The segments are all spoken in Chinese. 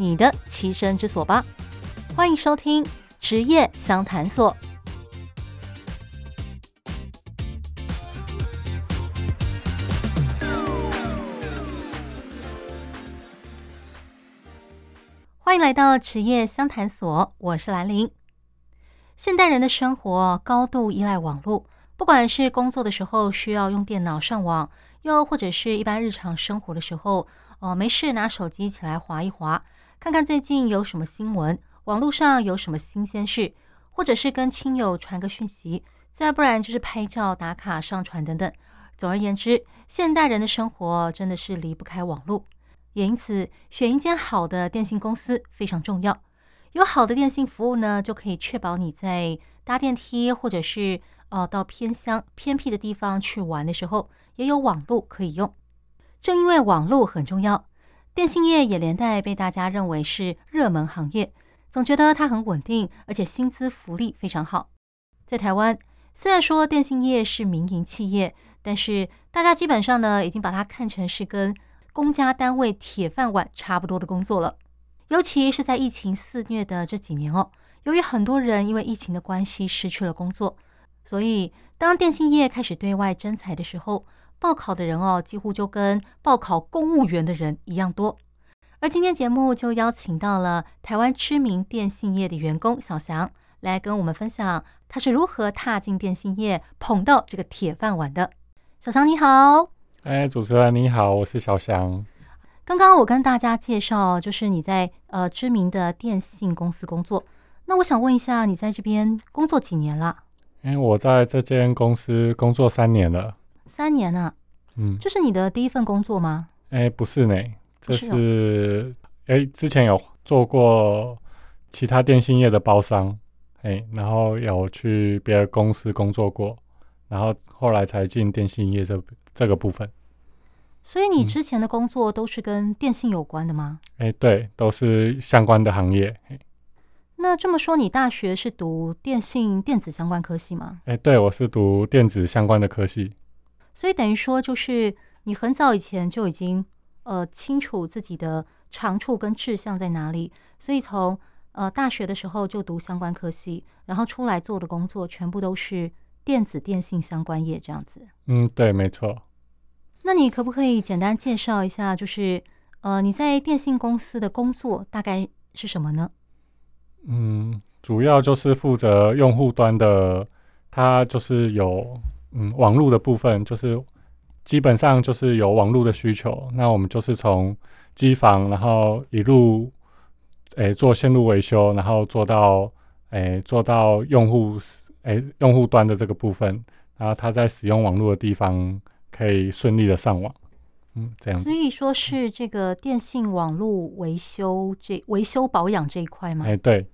你的栖身之所吧！欢迎收听职业相谈所。欢迎来到职业相谈所，我是兰玲。现代人的生活高度依赖网络，不管是工作的时候需要用电脑上网。又或者是一般日常生活的时候，哦，没事拿手机起来划一划，看看最近有什么新闻，网络上有什么新鲜事，或者是跟亲友传个讯息，再不然就是拍照打卡上传等等。总而言之，现代人的生活真的是离不开网络，也因此选一间好的电信公司非常重要。有好的电信服务呢，就可以确保你在搭电梯或者是。哦，到偏乡偏僻的地方去玩的时候，也有网络可以用。正因为网络很重要，电信业也连带被大家认为是热门行业，总觉得它很稳定，而且薪资福利非常好。在台湾，虽然说电信业是民营企业，但是大家基本上呢，已经把它看成是跟公家单位铁饭碗差不多的工作了。尤其是在疫情肆虐的这几年哦，由于很多人因为疫情的关系失去了工作。所以，当电信业开始对外征才的时候，报考的人哦，几乎就跟报考公务员的人一样多。而今天节目就邀请到了台湾知名电信业的员工小翔，来跟我们分享他是如何踏进电信业，捧到这个铁饭碗的。小翔你好，哎，主持人你好，我是小翔。刚刚我跟大家介绍，就是你在呃知名的电信公司工作。那我想问一下，你在这边工作几年了？因为我在这间公司工作三年了，三年啊，嗯，这是你的第一份工作吗？哎，不是呢，这是哎，之前有做过其他电信业的包商，哎，然后有去别的公司工作过，然后后来才进电信业这这个部分。所以你之前的工作都是跟电信有关的吗？哎，对，都是相关的行业。那这么说，你大学是读电信电子相关科系吗？哎，对，我是读电子相关的科系。所以等于说，就是你很早以前就已经呃清楚自己的长处跟志向在哪里，所以从呃大学的时候就读相关科系，然后出来做的工作全部都是电子电信相关业这样子。嗯，对，没错。那你可不可以简单介绍一下，就是呃你在电信公司的工作大概是什么呢？嗯，主要就是负责用户端的，它就是有嗯网络的部分，就是基本上就是有网络的需求。那我们就是从机房，然后一路诶、欸、做线路维修，然后做到诶、欸、做到用户诶、欸、用户端的这个部分，然后他在使用网络的地方可以顺利的上网。嗯，这样。所以说是这个电信网络维修这维修保养这一块吗？哎、欸，对。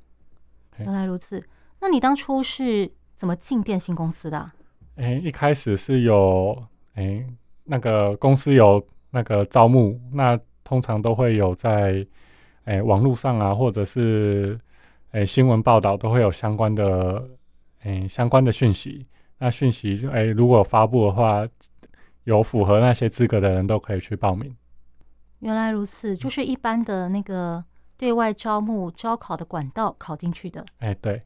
原来如此，那你当初是怎么进电信公司的？哎、欸，一开始是有诶、欸，那个公司有那个招募，那通常都会有在诶、欸、网络上啊，或者是诶、欸、新闻报道都会有相关的哎、欸、相关的讯息。那讯息就诶、欸，如果发布的话，有符合那些资格的人都可以去报名。原来如此，就是一般的那个。对外招募招考的管道考进去的，哎，对。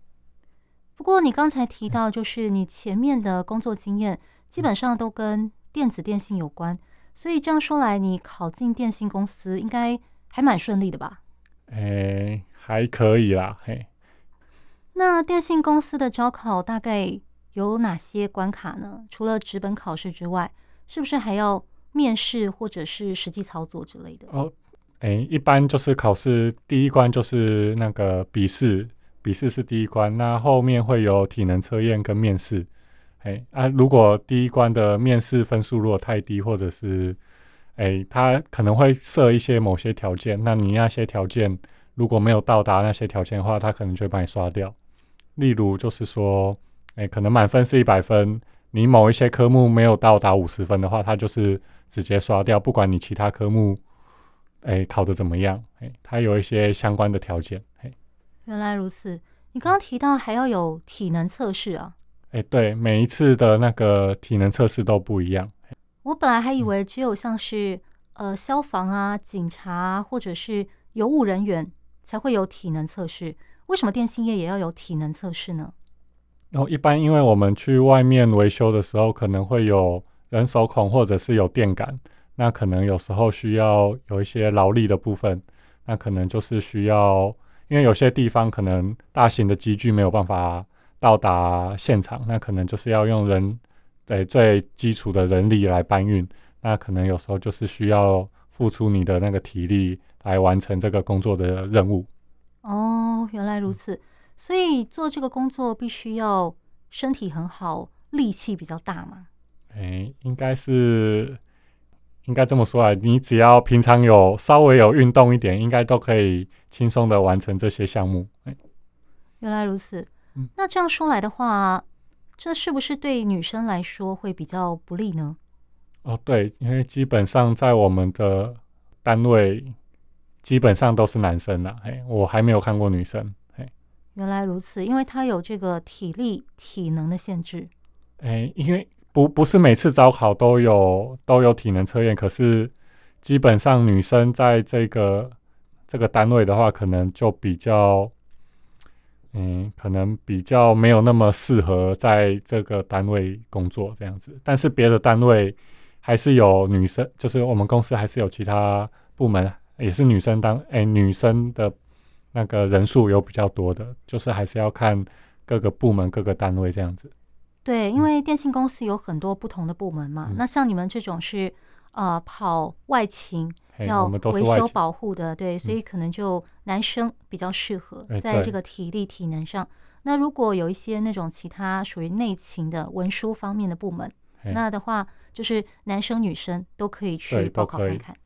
不过你刚才提到，就是你前面的工作经验基本上都跟电子电信有关，所以这样说来，你考进电信公司应该还蛮顺利的吧？哎，还可以啦，嘿。那电信公司的招考大概有哪些关卡呢？除了纸本考试之外，是不是还要面试或者是实际操作之类的？哦。哎，一般就是考试第一关就是那个笔试，笔试是第一关，那后面会有体能测验跟面试。哎啊，如果第一关的面试分数如果太低，或者是哎，他可能会设一些某些条件，那你那些条件如果没有到达那些条件的话，他可能就会把你刷掉。例如就是说，哎，可能满分是一百分，你某一些科目没有到达五十分的话，他就是直接刷掉，不管你其他科目，哎，考得怎么样，哎，他有一些相关的条件。哎，原来如此。你刚刚提到还要有体能测试啊？哎，对，每一次的那个体能测试都不一样。我本来还以为只有像是呃消防啊、警察啊，或者是有务人员才会有体能测试，为什么电信业也要有体能测试呢？然后一般因为我们去外面维修的时候，可能会有人手孔或者是有电感，那可能有时候需要有一些劳力的部分，那可能就是需要，因为有些地方可能大型的机具没有办法到达现场，那可能就是要用人。对，最基础的人力来搬运，那可能有时候就是需要付出你的那个体力来完成这个工作的任务。哦，原来如此，嗯、所以做这个工作必须要身体很好，力气比较大嘛？哎，应该是应该这么说啊，你只要平常有稍微有运动一点，应该都可以轻松的完成这些项目。哎，原来如此，嗯、那这样说来的话。这是不是对女生来说会比较不利呢？哦，对，因为基本上在我们的单位，基本上都是男生啦。嘿，我还没有看过女生。嘿，原来如此，因为他有这个体力、体能的限制。哎，因为不不是每次招考都有都有体能测验，可是基本上女生在这个这个单位的话，可能就比较。嗯，可能比较没有那么适合在这个单位工作这样子，但是别的单位还是有女生，就是我们公司还是有其他部门也是女生当，哎，女生的那个人数有比较多的，就是还是要看各个部门各个单位这样子。对，因为电信公司有很多不同的部门嘛，嗯、那像你们这种是呃跑外勤。要维修保护的，对，所以可能就男生比较适合在这个体力体能上。那如果有一些那种其他属于内勤的文书方面的部门，那的话就是男生女生都可以去报考看看。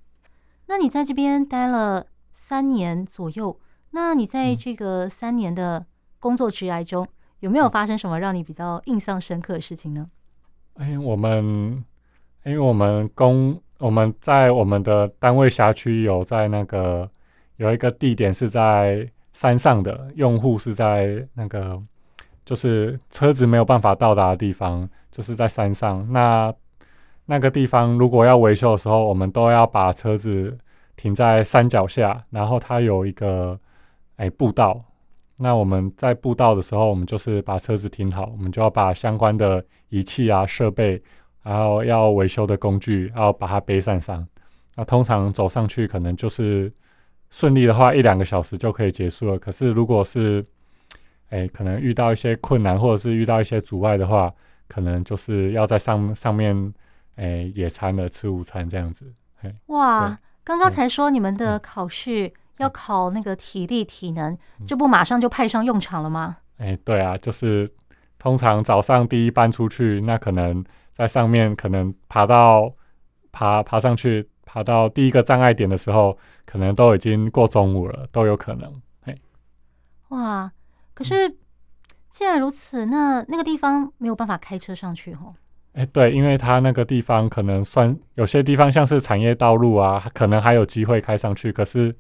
那你在这边待了三年左右，那你在这个三年的工作职涯中，有没有发生什么让你比较印象深刻的事情呢？哎，我们因为我们公。我们在我们的单位辖区有在那个有一个地点是在山上的，用户是在那个就是车子没有办法到达的地方，就是在山上。那那个地方如果要维修的时候，我们都要把车子停在山脚下，然后它有一个哎步道。那我们在步道的时候，我们就是把车子停好，我们就要把相关的仪器啊设备。然后要维修的工具，要把它背上上。那通常走上去可能就是顺利的话，一两个小时就可以结束了。可是如果是哎，可能遇到一些困难，或者是遇到一些阻碍的话，可能就是要在上上面哎野餐了，吃午餐这样子。哇，刚刚才说你们的考试要考那个体力体能，嗯、这不马上就派上用场了吗？哎，对啊，就是通常早上第一班出去，那可能。在上面可能爬到爬爬上去，爬到第一个障碍点的时候，可能都已经过中午了，都有可能。哎，哇！可是、嗯、既然如此，那那个地方没有办法开车上去哦。哎、欸，对，因为它那个地方可能算有些地方像是产业道路啊，可能还有机会开上去。可是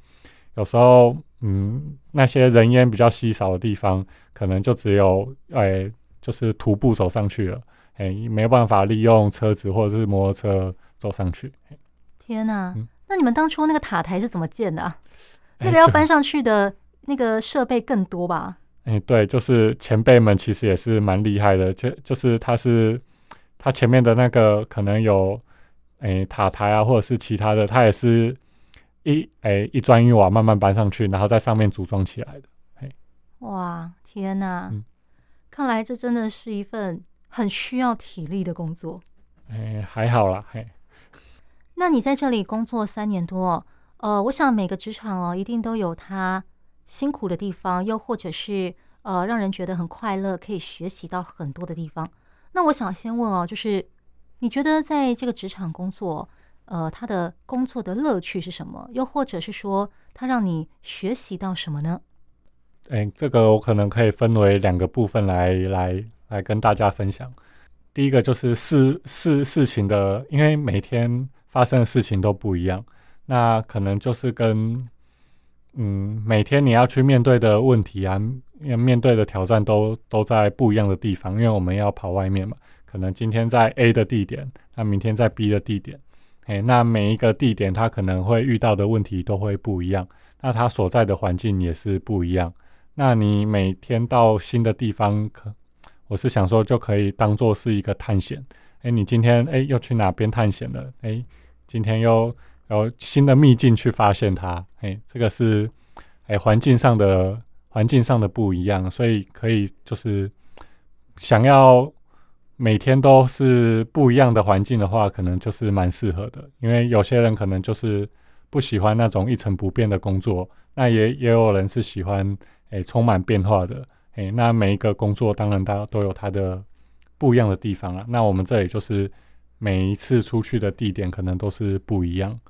有时候，嗯，那些人烟比较稀少的地方，可能就只有哎、欸，就是徒步走上去了。哎，没有办法利用车子或者是摩托车走上去。天哪！嗯、那你们当初那个塔台是怎么建的啊？那个要搬上去的那个设备更多吧？哎，对，就是前辈们其实也是蛮厉害的，就就是他是他前面的那个可能有哎塔台啊，或者是其他的，他也是一哎一砖一瓦慢慢搬上去，然后在上面组装起来的。嘿，哇，天哪！嗯、看来这真的是一份。很需要体力的工作，哎，还好啦，嘿。那你在这里工作三年多，呃，我想每个职场哦，一定都有它辛苦的地方，又或者是呃，让人觉得很快乐，可以学习到很多的地方。那我想先问哦，就是你觉得在这个职场工作，呃，他的工作的乐趣是什么？又或者是说，他让你学习到什么呢？哎，这个我可能可以分为两个部分来来来跟大家分享。第一个就是事事事情的，因为每天发生的事情都不一样，那可能就是跟嗯，每天你要去面对的问题啊，要面对的挑战都都在不一样的地方，因为我们要跑外面嘛。可能今天在 A 的地点，那明天在 B 的地点，哎，那每一个地点它可能会遇到的问题都会不一样，那它所在的环境也是不一样。那你每天到新的地方，可我是想说就可以当做是一个探险。哎，你今天哎又去哪边探险了？哎，今天又有新的秘境去发现它。哎，这个是哎环境上的环境上的不一样，所以可以就是想要每天都是不一样的环境的话，可能就是蛮适合的。因为有些人可能就是不喜欢那种一成不变的工作，那也也有人是喜欢。诶，充满变化的，诶，那每一个工作当然它都有它的不一样的地方啊。那我们这里就是每一次出去的地点可能都是不一样。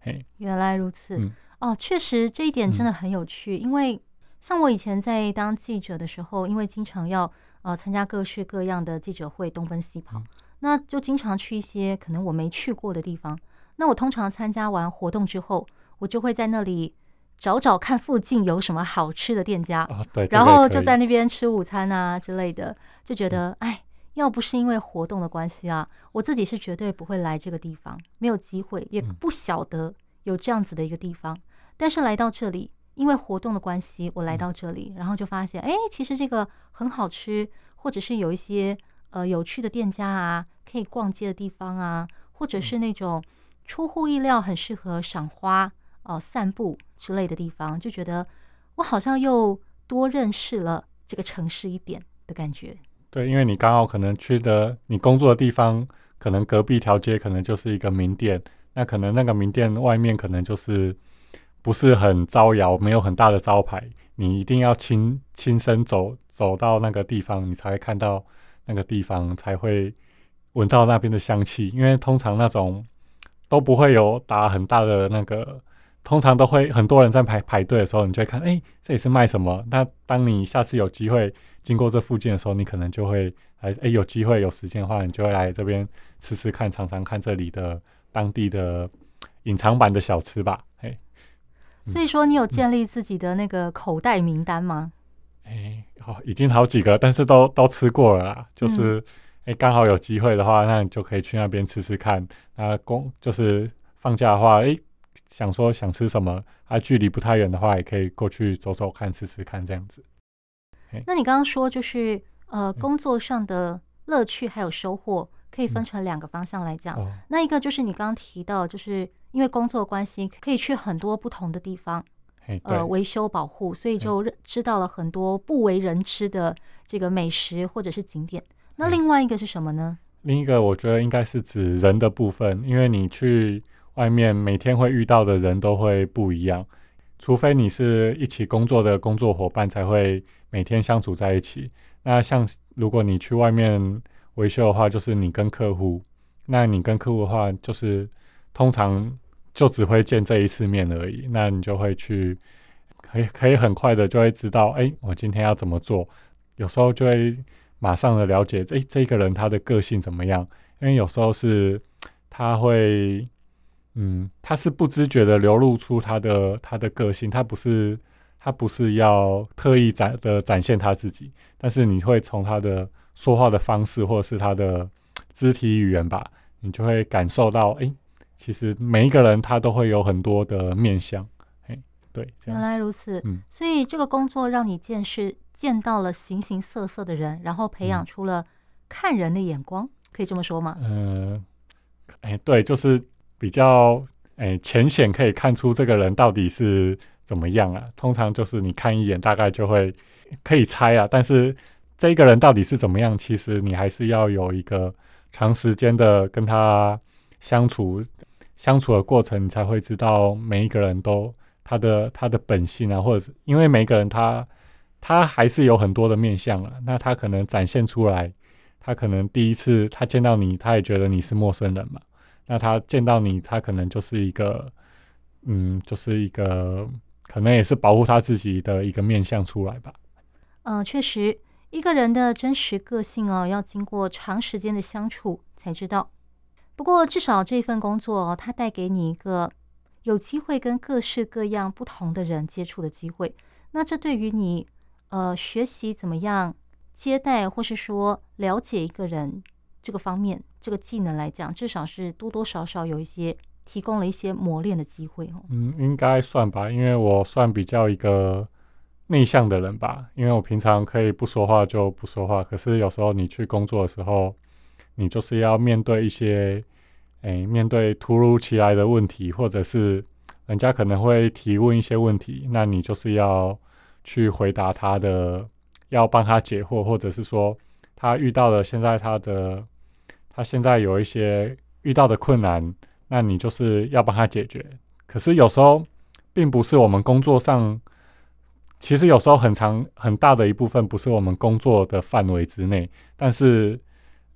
嘿，原来如此，嗯、哦，确实这一点真的很有趣。嗯、因为像我以前在当记者的时候，因为经常要呃参加各式各样的记者会，东奔西跑，嗯、那就经常去一些可能我没去过的地方。那我通常参加完活动之后，我就会在那里。找找看附近有什么好吃的店家，哦、对，然后就在那边吃午餐啊之类的，就觉得哎，要不是因为活动的关系啊，我自己是绝对不会来这个地方，没有机会，也不晓得有这样子的一个地方。嗯、但是来到这里，因为活动的关系，我来到这里，然后就发现，哎，其实这个很好吃，或者是有一些呃有趣的店家啊，可以逛街的地方啊，或者是那种出乎意料很适合赏花。哦，散步之类的地方，就觉得我好像又多认识了这个城市一点的感觉。对，因为你刚好可能去的你工作的地方，可能隔壁条街可能就是一个名店，那可能那个名店外面可能就是不是很招摇，没有很大的招牌，你一定要亲亲身走走到那个地方，你才会看到那个地方，才会闻到那边的香气。因为通常那种都不会有打很大的那个。通常都会很多人在排排队的时候，你就会看，哎、这里是卖什么？那当你下次有机会经过这附近的时候，你可能就会来，哎、有机会有时间的话，你就会来这边吃吃看，尝尝看这里的当地的隐藏版的小吃吧。所以说你有建立自己的那个口袋名单吗？哎、欸，好，已经好几个，但是都都吃过了啦。就是，哎、嗯，刚、欸、好有机会的话，那你就可以去那边吃吃看。那公就是放假的话，哎、欸。想说想吃什么，啊，距离不太远的话，也可以过去走走看，吃吃看这样子。那你刚刚说就是呃，工作上的乐趣还有收获，可以分成两个方向来讲。嗯、那一个就是你刚刚提到，就是因为工作关系，可以去很多不同的地方，呃，维修保护，所以就知道了很多不为人知的这个美食或者是景点。那另外一个是什么呢？另一个我觉得应该是指人的部分，因为你去。外面每天会遇到的人都会不一样，除非你是一起工作的工作伙伴，才会每天相处在一起。那像如果你去外面维修的话，就是你跟客户，那你跟客户的话，就是通常就只会见这一次面而已。那你就会去，可以可以很快的就会知道，哎，我今天要怎么做。有时候就会马上的了解，哎，这个人他的个性怎么样？因为有时候是他会。嗯，他是不自觉的流露出他的他的个性，他不是他不是要特意展的展现他自己，但是你会从他的说话的方式或者是他的肢体语言吧，你就会感受到，哎、其实每一个人他都会有很多的面相，哎，对，原来如此，嗯，所以这个工作让你见识见到了形形色色的人，然后培养出了看人的眼光，嗯、可以这么说吗？嗯，哎，对，就是。比较哎浅显可以看出这个人到底是怎么样啊？通常就是你看一眼，大概就会可以猜啊。但是这个人到底是怎么样，其实你还是要有一个长时间的跟他相处相处的过程，你才会知道每一个人都他的他的本性啊，或者是因为每一个人他他还是有很多的面相啊。那他可能展现出来，他可能第一次他见到你，他也觉得你是陌生人嘛。那他见到你，他可能就是一个，嗯，就是一个，可能也是保护他自己的一个面相出来吧。嗯、确实，一个人的真实个性哦，要经过长时间的相处才知道。不过，至少这份工作，它带给你一个有机会跟各式各样不同的人接触的机会。那这对于你，呃，学习怎么样接待，或是说了解一个人这个方面，这个技能来讲，至少是多多少少有一些提供了一些磨练的机会。嗯，应该算吧，因为我算比较一个内向的人吧，因为我平常可以不说话就不说话，可是有时候你去工作的时候，你就是要面对一些，哎，面对突如其来的问题，或者是。人家可能会提问一些问题，那你就是要去回答他的，要帮他解惑，或者是说他遇到了现在他的，他现在有一些遇到的困难，那你就是要帮他解决。可是有时候并不是我们工作上，其实有时候很长很大的一部分不是我们工作的范围之内，但是，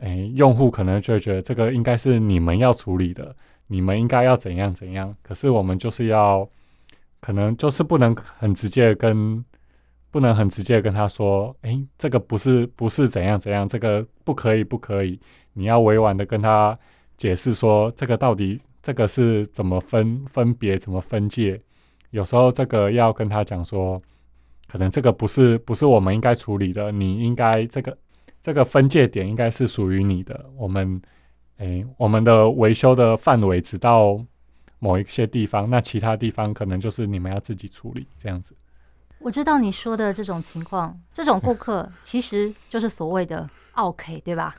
哎，用户可能就觉得这个应该是你们要处理的。你们应该要怎样怎样？可是我们就是要，可能就是不能很直接跟，不能很直接跟他说，哎，这个不是不是怎样怎样，这个不可以不可以。你要委婉的跟他解释说，这个到底这个是怎么分分别怎么分界？有时候这个要跟他讲说，可能这个不是不是我们应该处理的，你应该这个这个分界点应该是属于你的，我们。哎，我们的维修的范围只到某一些地方，那其他地方可能就是你们要自己处理这样子。我知道你说的这种情况，这种顾客其实就是所谓的 “OK”，，对吧？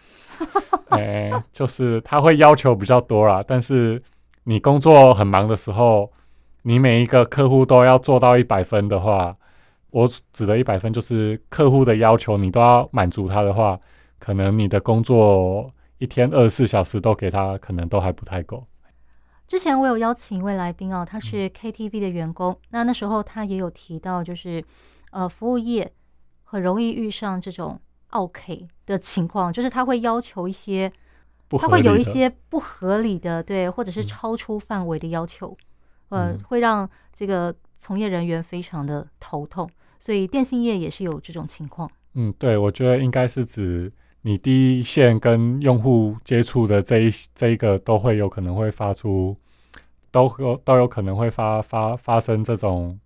哎，就是他会要求比较多啦，但是你工作很忙的时候，你每一个客户都要做到一百分的话，我指的一百分就是客户的要求你都要满足他的话，可能你的工作。一天二十四小时都给他，可能都还不太够。之前我有邀请一位来宾哦，他是 KTV 的员工，嗯、那那时候他也有提到，就是呃，服务业很容易遇上这种 OK 的情况，就是他会要求一些，他会有一些不合理的，对，或者是超出范围的要求，嗯、呃，会让这个从业人员非常的头痛。所以电信业也是有这种情况。嗯，对，我觉得应该是指。你第一线跟用户接触的这一这一个都会有可能会发出，都有都有可能会发发发生这种，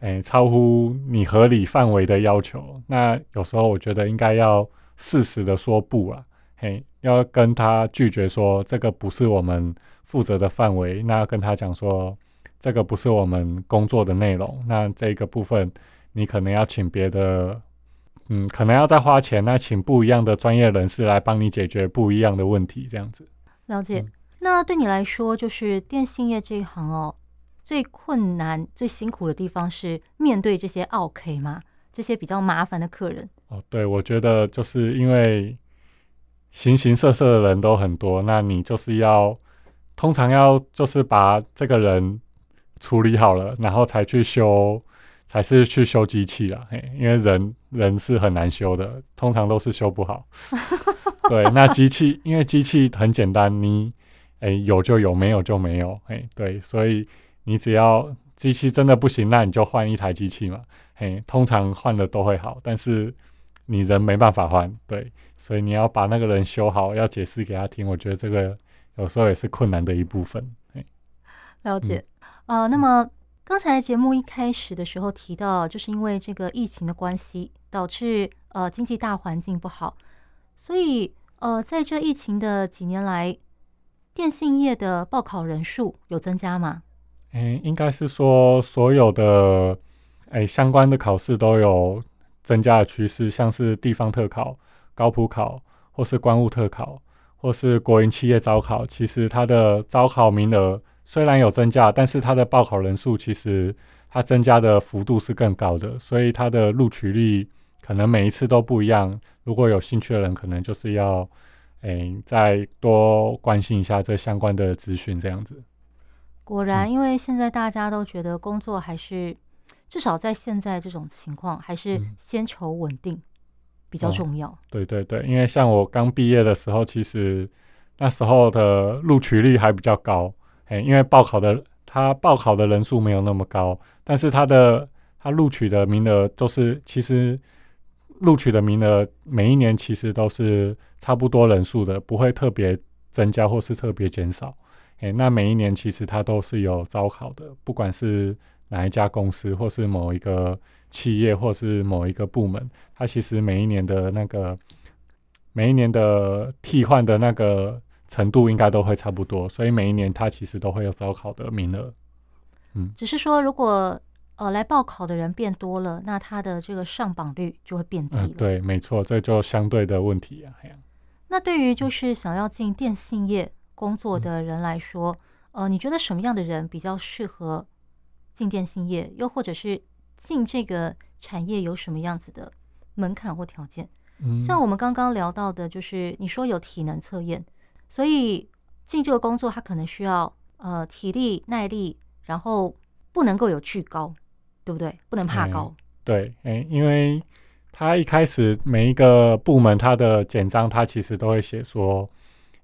诶超乎你合理范围的要求。那有时候我觉得应该要适时的说不啊，嘿，要跟他拒绝说这个不是我们负责的范围。那跟他讲说这个不是我们工作的内容。那这个部分你可能要请别的。嗯，可能要再花钱，那请不一样的专业人士来帮你解决不一样的问题，这样子。了解。嗯、那对你来说，就是电信业这一行哦，最困难、最辛苦的地方是面对这些 OK 吗？这些比较麻烦的客人。哦，对，我觉得就是因为形形色色的人都很多，那你就是要通常要就是把这个人处理好了，然后才去修。还是去修机器啦，嘿，因为人人是很难修的，通常都是修不好。对，那机器因为机器很简单，你哎、欸、有就有，没有就没有，嘿，对，所以你只要机器真的不行，那你就换一台机器嘛，嘿，通常换的都会好，但是你人没办法换，对，所以你要把那个人修好，要解释给他听，我觉得这个有时候也是困难的一部分。嘿，了解，啊、嗯呃，那么。刚才节目一开始的时候提到，就是因为这个疫情的关系，导致呃经济大环境不好，所以呃在这疫情的几年来，电信业的报考人数有增加吗？嗯，应该是说所有的哎相关的考试都有增加的趋势，像是地方特考、高普考，或是关务特考，或是国营企业招考，其实它的招考名额。虽然有增加，但是它的报考人数其实它增加的幅度是更高的，所以它的录取率可能每一次都不一样。如果有兴趣的人，可能就是要诶、欸、再多关心一下这相关的资讯，这样子。果然，因为现在大家都觉得工作还是、嗯、至少在现在这种情况，还是先求稳定比较重要。对对对，因为像我刚毕业的时候，其实。那时候的录取率还比较高，哎，因为报考的他报考的人数没有那么高，但是他的他录取的名额都是其实录取的名额每一年其实都是差不多人数的，不会特别增加或是特别减少，哎，那每一年其实他都是有招考的，不管是哪一家公司或是某一个企业或是某一个部门，他其实每一年的那个每一年的替换的那个。程度应该都会差不多，所以每一年他其实都会有招考的名额。嗯，只是说如果呃来报考的人变多了，那他的这个上榜率就会变低了。嗯，对，没错，这就相对的问题啊。那对于就是想要进电信业工作的人来说，嗯，呃，你觉得什么样的人比较适合进电信业？又或者是进这个产业有什么样子的门槛或条件？嗯，像我们刚刚聊到的，就是你说有体能测验。所以进这个工作，他可能需要呃体力、耐力，然后不能够有惧高，对不对？不能怕高。嗯、对，哎，因为他一开始每一个部门他的简章，他其实都会写说，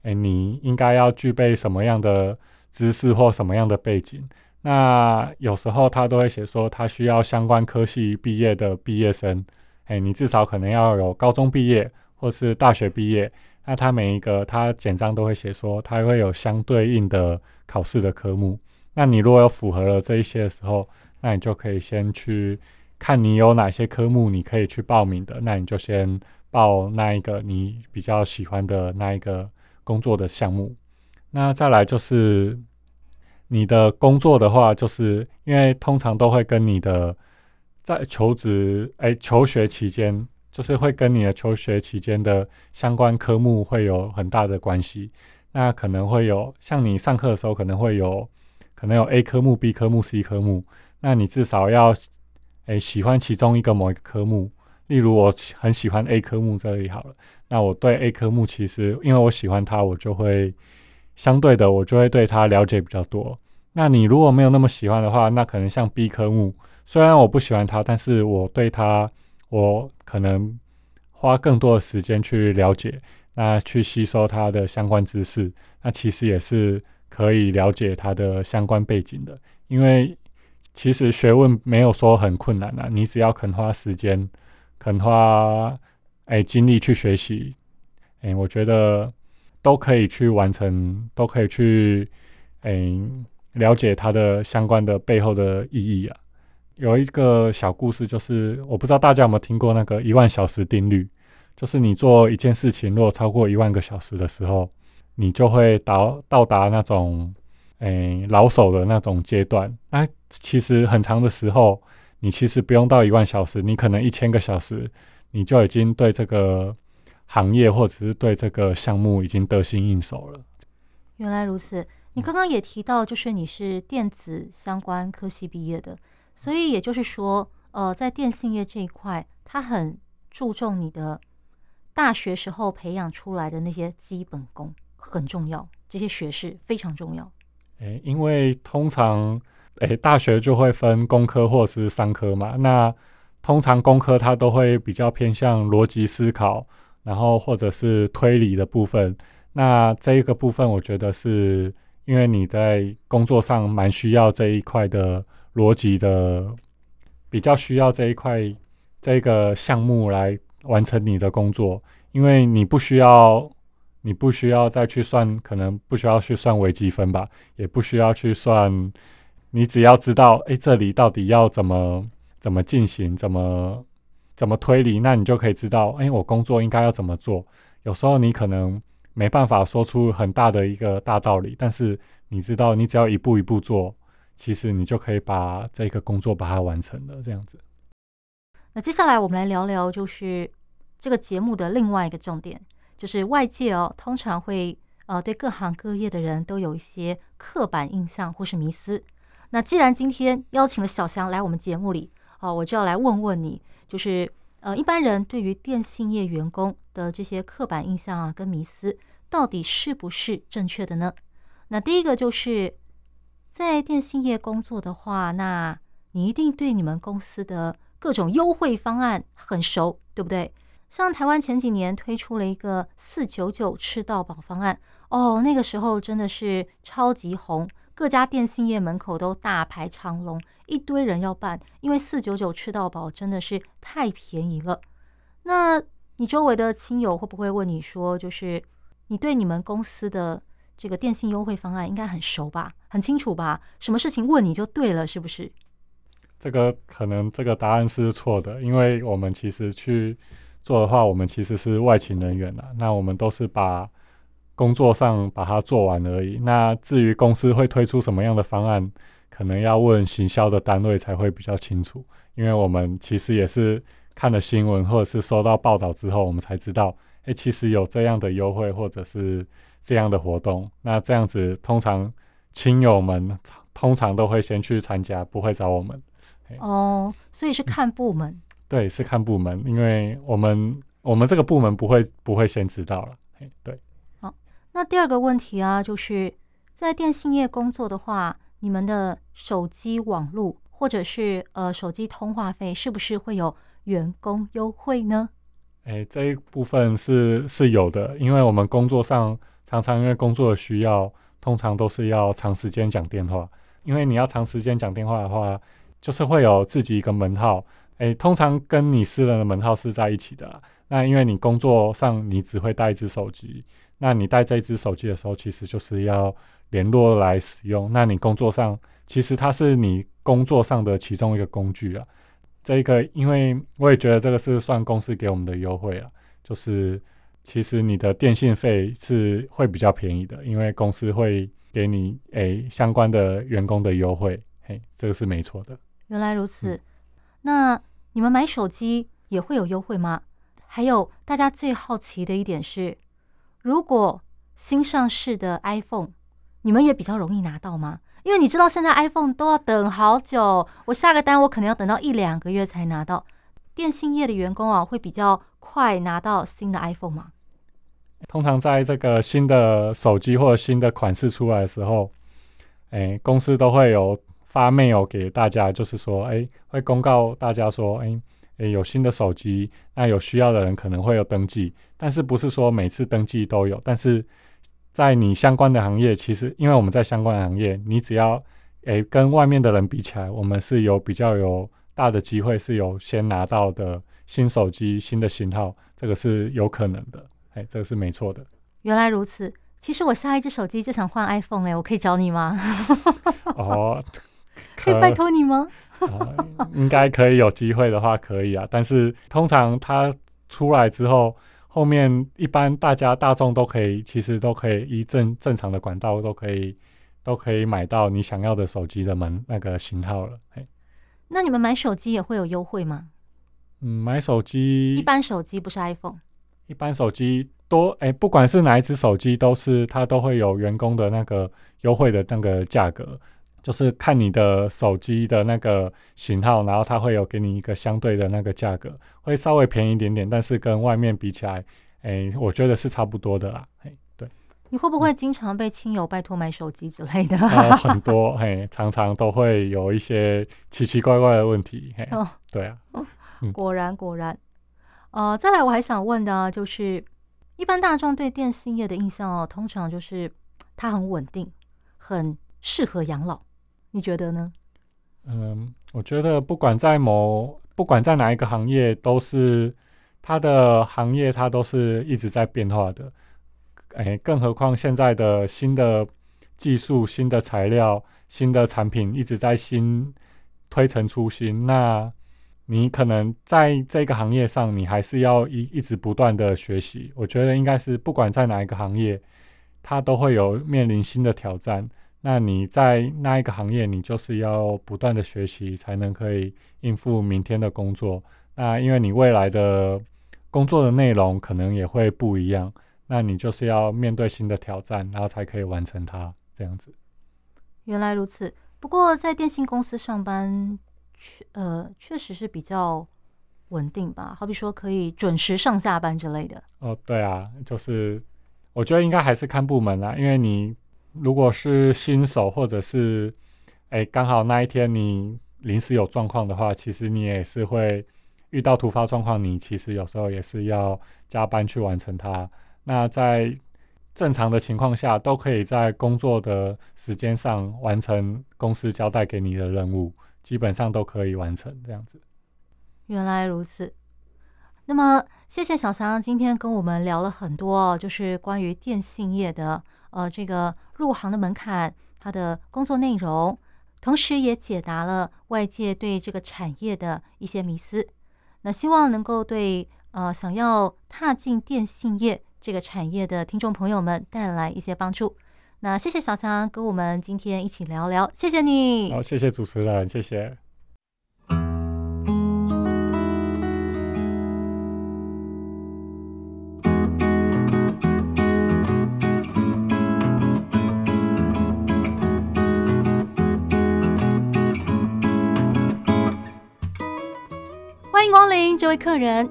哎，你应该要具备什么样的知识或什么样的背景。那有时候他都会写说，他需要相关科系毕业的毕业生，哎，你至少可能要有高中毕业或是大学毕业。那他每一个他简章都会写说，他会有相对应的考试的科目。那你如果有符合了这一些的时候，那你就可以先去看你有哪些科目你可以去报名的。那你就先报那一个你比较喜欢的那一个工作的项目。那再来就是你的工作的话，就是因为通常都会跟你的在求职哎求学期间。就是会跟你的求学期间的相关科目会有很大的关系。那可能会有像你上课的时候，可能会有可能有 A 科目、B 科目、C 科目。那你至少要诶、喜欢其中一个某一个科目。例如我很喜欢 A 科目这里好了，那我对 A 科目其实因为我喜欢它，我就会相对的我就会对它了解比较多。那你如果没有那么喜欢的话，那可能像 B 科目，虽然我不喜欢它，但是我对它。我可能花更多的时间去了解，那去吸收它的相关知识，那其实也是可以了解它的相关背景的。因为其实学问没有说很困难啊，你只要肯花时间、肯花哎精力去学习，哎，我觉得都可以去完成，都可以去哎了解它的相关的背后的意义啊。有一个小故事，就是我不知道大家有没有听过那个一万小时定律，就是你做一件事情，如果超过一万个小时的时候，你就会到到达那种诶、老手的那种阶段。那其实很长的时候，你其实不用到一万小时，你可能一千个小时，你就已经对这个行业或者是对这个项目已经得心应手了。原来如此，你刚刚也提到，就是你是电子相关科系毕业的。所以也就是说，呃，在电信业这一块，他很注重你的大学时候培养出来的那些基本功很重要，这些学识非常重要。诶，因为通常诶大学就会分工科或是商科嘛，那通常工科它都会比较偏向逻辑思考，然后或者是推理的部分。那这一个部分，我觉得是因为你在工作上蛮需要这一块的。逻辑的比较需要这一块这个项目来完成你的工作，因为你不需要你不需要再去算，可能不需要去算微积分吧，也不需要去算，你只要知道，哎，这里到底要怎么怎么进行，怎么怎么推理，那你就可以知道，哎，我工作应该要怎么做。有时候你可能没办法说出很大的一个大道理，但是你知道，你只要一步一步做。其实你就可以把这个工作把它完成了，这样子。那接下来我们来聊聊，就是这个节目的另外一个重点，就是外界哦通常会呃对各行各业的人都有一些刻板印象或是迷思。那既然今天邀请了小翔来我们节目里，哦，我就要来问问你，就是呃一般人对于电信业员工的这些刻板印象啊跟迷思，到底是不是正确的呢？那第一个就是。在电信业工作的话，那你一定对你们公司的各种优惠方案很熟，对不对？像台湾前几年推出了一个四九九吃到饱方案，哦，那个时候真的是超级红，各家电信业门口都大排长龙，一堆人要办，因为四九九吃到饱真的是太便宜了。那你周围的亲友会不会问你说，就是你对你们公司的这个电信优惠方案应该很熟吧，很清楚吧？什么事情问你就对了，是不是？这个可能这个答案是错的，因为我们其实去做的话，我们其实是外勤人员啦。那我们都是把工作上把它做完而已。那至于公司会推出什么样的方案，可能要问行销的单位才会比较清楚。因为我们其实也是看了新闻或者是收到报道之后，我们才知道，哎，其实有这样的优惠或者是这样的活动。那这样子，通常亲友们通常都会先去参加，不会找我们。哦，所以是看部门，对，是看部门，因为我们我们这个部门不会不会先知道了，对。好，那第二个问题啊，就是在电信业工作的话，你们的手机网络或者是呃手机通话费，是不是会有员工优惠呢？哎，这一部分是是有的，因为我们工作上常常因为工作的需要，通常都是要长时间讲电话，因为你要长时间讲电话的话。就是会有自己一个门号，诶，通常跟你私人的门号是在一起的啦。那因为你工作上你只会带一只手机，那你带这一只手机的时候，其实就是要联络来使用。那你工作上其实它是你工作上的其中一个工具啊。这个因为我也觉得这个是算公司给我们的优惠了，就是其实你的电信费是会比较便宜的，因为公司会给你诶相关的员工的优惠，嘿，这个是没错的。原来如此，那你们买手机也会有优惠吗？还有大家最好奇的一点是，如果新上市的 iPhone，你们也比较容易拿到吗？因为你知道现在 iPhone 都要等好久，我下个单我可能要等到一两个月才拿到。电信业的员工啊，会比较快拿到新的 iPhone 吗？通常在这个新的手机或者新的款式出来的时候，哎，公司都会有。发 mail 给大家，就是说，哎，会公告大家说，哎，哎，有新的手机，那有需要的人可能会有登记，但是不是说每次登记都有，但是在你相关的行业，其实因为我们在相关的行业，你只要，哎，跟外面的人比起来，我们是有比较有大的机会，是有先拿到的新手机、新的型号，这个是有可能的，哎，这个是没错的。原来如此，其实我下一只手机就想换 iPhone，哎，我可以找你吗？哦。可以拜托你吗？呃、应该可以，有机会的话可以啊。但是通常它出来之后，后面一般大家大众都可以，其实都可以依正正常的管道都可以都可以买到你想要的手机的门那个型号了。嘿，那你们买手机也会有优惠吗？嗯，买手机一般手机不是 iPhone，一般手机多哎、欸，不管是哪一只手机，都是它都会有员工的那个优惠的那个价格。就是看你的手机的那个型号，然后它会有给你一个相对的那个价格，会稍微便宜一点点，但是跟外面比起来，哎，我觉得是差不多的啦。嘿，对。你会不会经常被亲友拜托买手机之类的？呃，很多，嘿，常常都会有一些奇奇怪怪的问题。嘿，哦，对啊。果然果然。呃，再来我还想问的，就是一般大众对电信业的印象哦，通常就是它很稳定，很适合养老。你觉得呢？嗯，我觉得不管在某，不管在哪一个行业，都是它的行业，它都是一直在变化的。哎，更何况现在的新的技术、新的材料、新的产品一直在新推陈出新。那你可能在这个行业上，你还是要一一直不断的学习。我觉得应该是不管在哪一个行业，它都会有面临新的挑战。那你在那一个行业，你就是要不断的学习，才能可以应付明天的工作。那因为你未来的工作的内容可能也会不一样，那你就是要面对新的挑战，然后才可以完成它这样子。原来如此，不过在电信公司上班，确呃确实是比较稳定吧？好比说可以准时上下班之类的。哦，对啊，就是我觉得应该还是看部门啦，因为你。如果是新手，或者是哎，刚好那一天你临时有状况的话，其实你也是会遇到突发状况，你其实有时候也是要加班去完成它。那在正常的情况下，都可以在工作的时间上完成公司交代给你的任务，基本上都可以完成这样子。原来如此。那么，谢谢小翔今天跟我们聊了很多，就是关于电信业的呃这个入行的门槛，它的工作内容，同时也解答了外界对这个产业的一些迷思。那希望能够对呃想要踏进电信业这个产业的听众朋友们带来一些帮助。那谢谢小强跟我们今天一起聊聊，谢谢你。好，谢谢主持人，谢谢。欢迎光临，这位客人，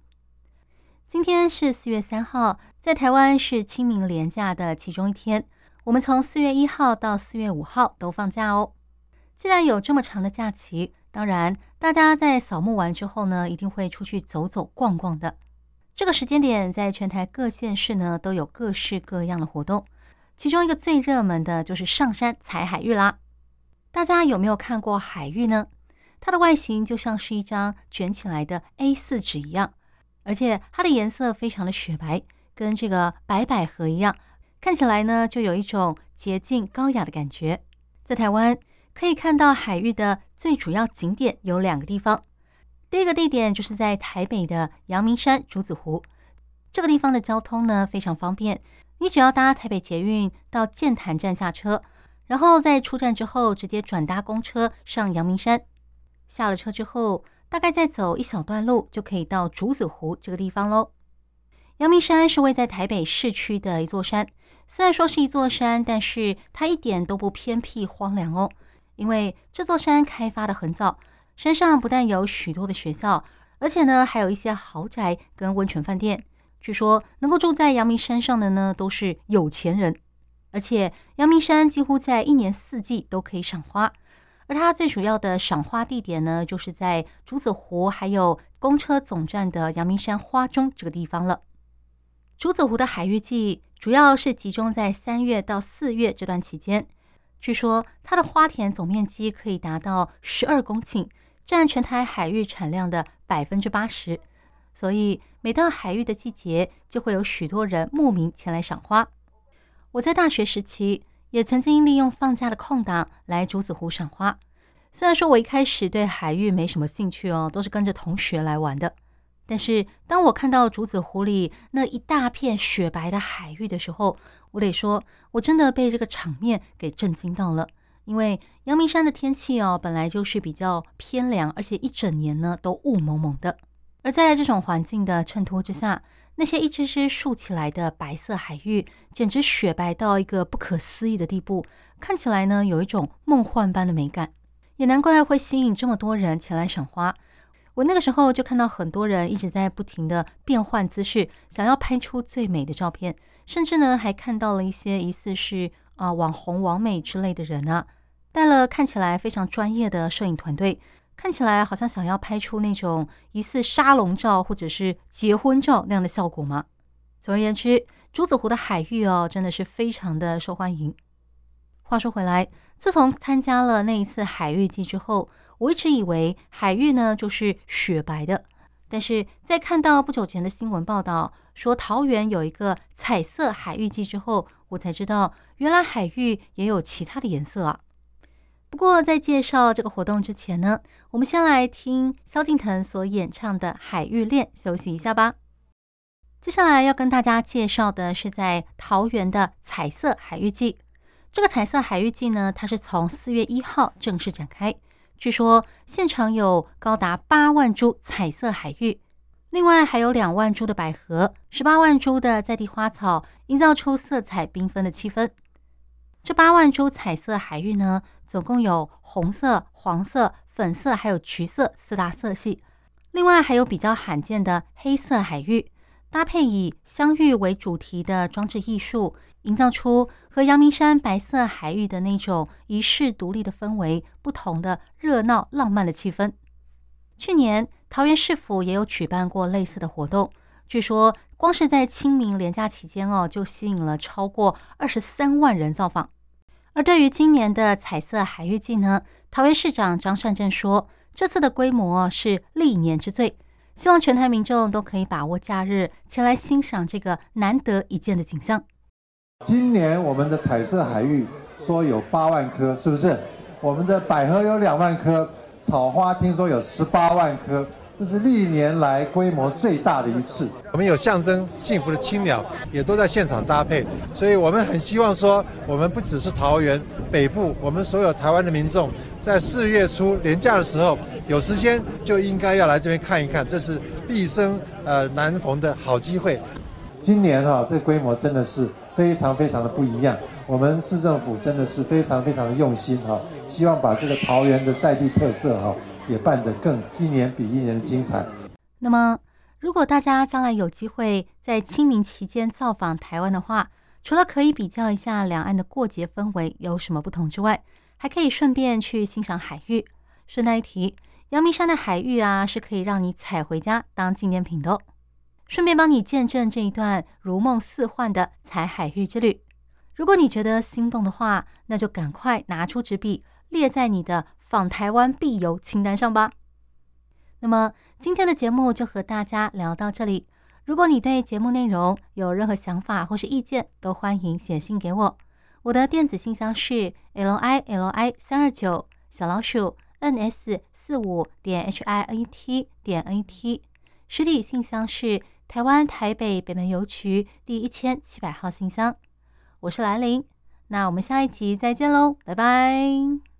今天是四月三号。在台湾是清明连假的其中一天，我们从四月一号到四月五号都放假哦。既然有这么长的假期，当然大家在扫墓完之后呢，一定会出去走走逛逛的。这个时间点，在全台各县市呢都有各式各样的活动，其中一个最热门的就是上山采海芋啦。大家有没有看过海芋呢？它的外形就像是一张卷起来的 A4 纸一样，而且它的颜色非常的雪白。跟这个白百合一样，看起来呢就有一种洁净高雅的感觉。在台湾可以看到海域的最主要景点有两个地方，第一个地点就是在台北的阳明山竹子湖，这个地方的交通呢非常方便，你只要搭台北捷运到剑潭站下车，然后在出站之后直接转搭公车上阳明山，下了车之后大概再走一小段路就可以到竹子湖这个地方喽。阳明山是位在台北市区的一座山，虽然说是一座山，但是它一点都不偏僻荒凉哦。因为这座山开发的很早，山上不但有许多的学校，而且呢还有一些豪宅跟温泉饭店。据说能够住在阳明山上的呢都是有钱人，而且阳明山几乎在一年四季都可以赏花，而它最主要的赏花地点呢就是在竹子湖还有公车总站的阳明山花中这个地方了。竹子湖的海域季主要是集中在三月到四月这段期间。据说它的花田总面积可以达到十二公顷，占全台海域产量的百分之八十。所以每到海域的季节，就会有许多人慕名前来赏花。我在大学时期也曾经利用放假的空档来竹子湖赏花。虽然说我一开始对海芋没什么兴趣哦，都是跟着同学来玩的。但是，当我看到竹子湖里那一大片雪白的海芋的时候，我得说，我真的被这个场面给震惊到了。因为阳明山的天气哦，本来就是比较偏凉，而且一整年呢都雾蒙蒙的。而在这种环境的衬托之下，那些一只只竖起来的白色海芋，简直雪白到一个不可思议的地步，看起来呢有一种梦幻般的美感。也难怪会吸引这么多人前来赏花。我那个时候就看到很多人一直在不停的变换姿势，想要拍出最美的照片，甚至呢还看到了一些疑似是啊、网红、网美之类的人啊，带了看起来非常专业的摄影团队，看起来好像想要拍出那种疑似沙龙照或者是结婚照那样的效果吗？总而言之，竹子湖的海芋哦，真的是非常的受欢迎。话说回来，自从参加了那一次海芋季之后，我一直以为海芋呢就是雪白的，但是在看到不久前的新闻报道说桃园有一个彩色海芋季之后，我才知道原来海芋也有其他的颜色啊。不过在介绍这个活动之前呢，我们先来听萧敬腾所演唱的《海芋恋》，休息一下吧。接下来要跟大家介绍的是在桃园的彩色海芋季。这个彩色海芋季呢，它是从四月一号正式展开。据说现场有高达八万株彩色海芋，另外还有两万株的百合，十八万株的在地花草，营造出色彩缤纷的气氛。这八万株彩色海芋呢，总共有红色、黄色、粉色，还有橘色四大色系，另外还有比较罕见的黑色海芋。搭配以香芋为主题的装置艺术，营造出和阳明山白色海芋的那种一世独立的氛围不同的热闹浪漫的气氛。去年桃园市府也有举办过类似的活动，据说光是在清明连假期间哦，就吸引了超过二十三万人造访。而对于今年的彩色海域季呢，桃园市长张善政说，这次的规模是历年之最。希望全台民众都可以把握假日前来欣赏这个难得一见的景象。今年我们的彩色海域说有八万棵，是不是？我们的百合有两万棵，草花听说有十八万棵，这是历年来规模最大的一次。我们有象征幸福的青鸟，也都在现场搭配，所以我们很希望说，我们不只是桃园北部，我们所有台湾的民众。在四月初连假的时候，有时间就应该要来这边看一看，这是毕生呃难逢的好机会。今年哈、啊，这个规模真的是非常非常的不一样。我们市政府真的是非常非常的用心哈、啊，希望把这个桃园的在地特色哈、啊，也办得更一年比一年的精彩。那么，如果大家将来有机会在清明期间造访台湾的话，除了可以比较一下两岸的过节氛围有什么不同之外，还可以顺便去欣赏海域。顺带一提，阳明山的海域啊，是可以让你采回家当纪念品的哦。顺便帮你见证这一段如梦似幻的采海域之旅。如果你觉得心动的话，那就赶快拿出纸笔，列在你的访台湾必游清单上吧。那么今天的节目就和大家聊到这里。如果你对节目内容有任何想法或是意见，都欢迎写信给我。我的电子信箱是 l i l i 三二九小老鼠 n s 四五点 h i n t 点 n t，实体信箱是台湾台北北门邮局第一千七百号信箱。我是兰陵，那我们下一集再见喽，拜拜。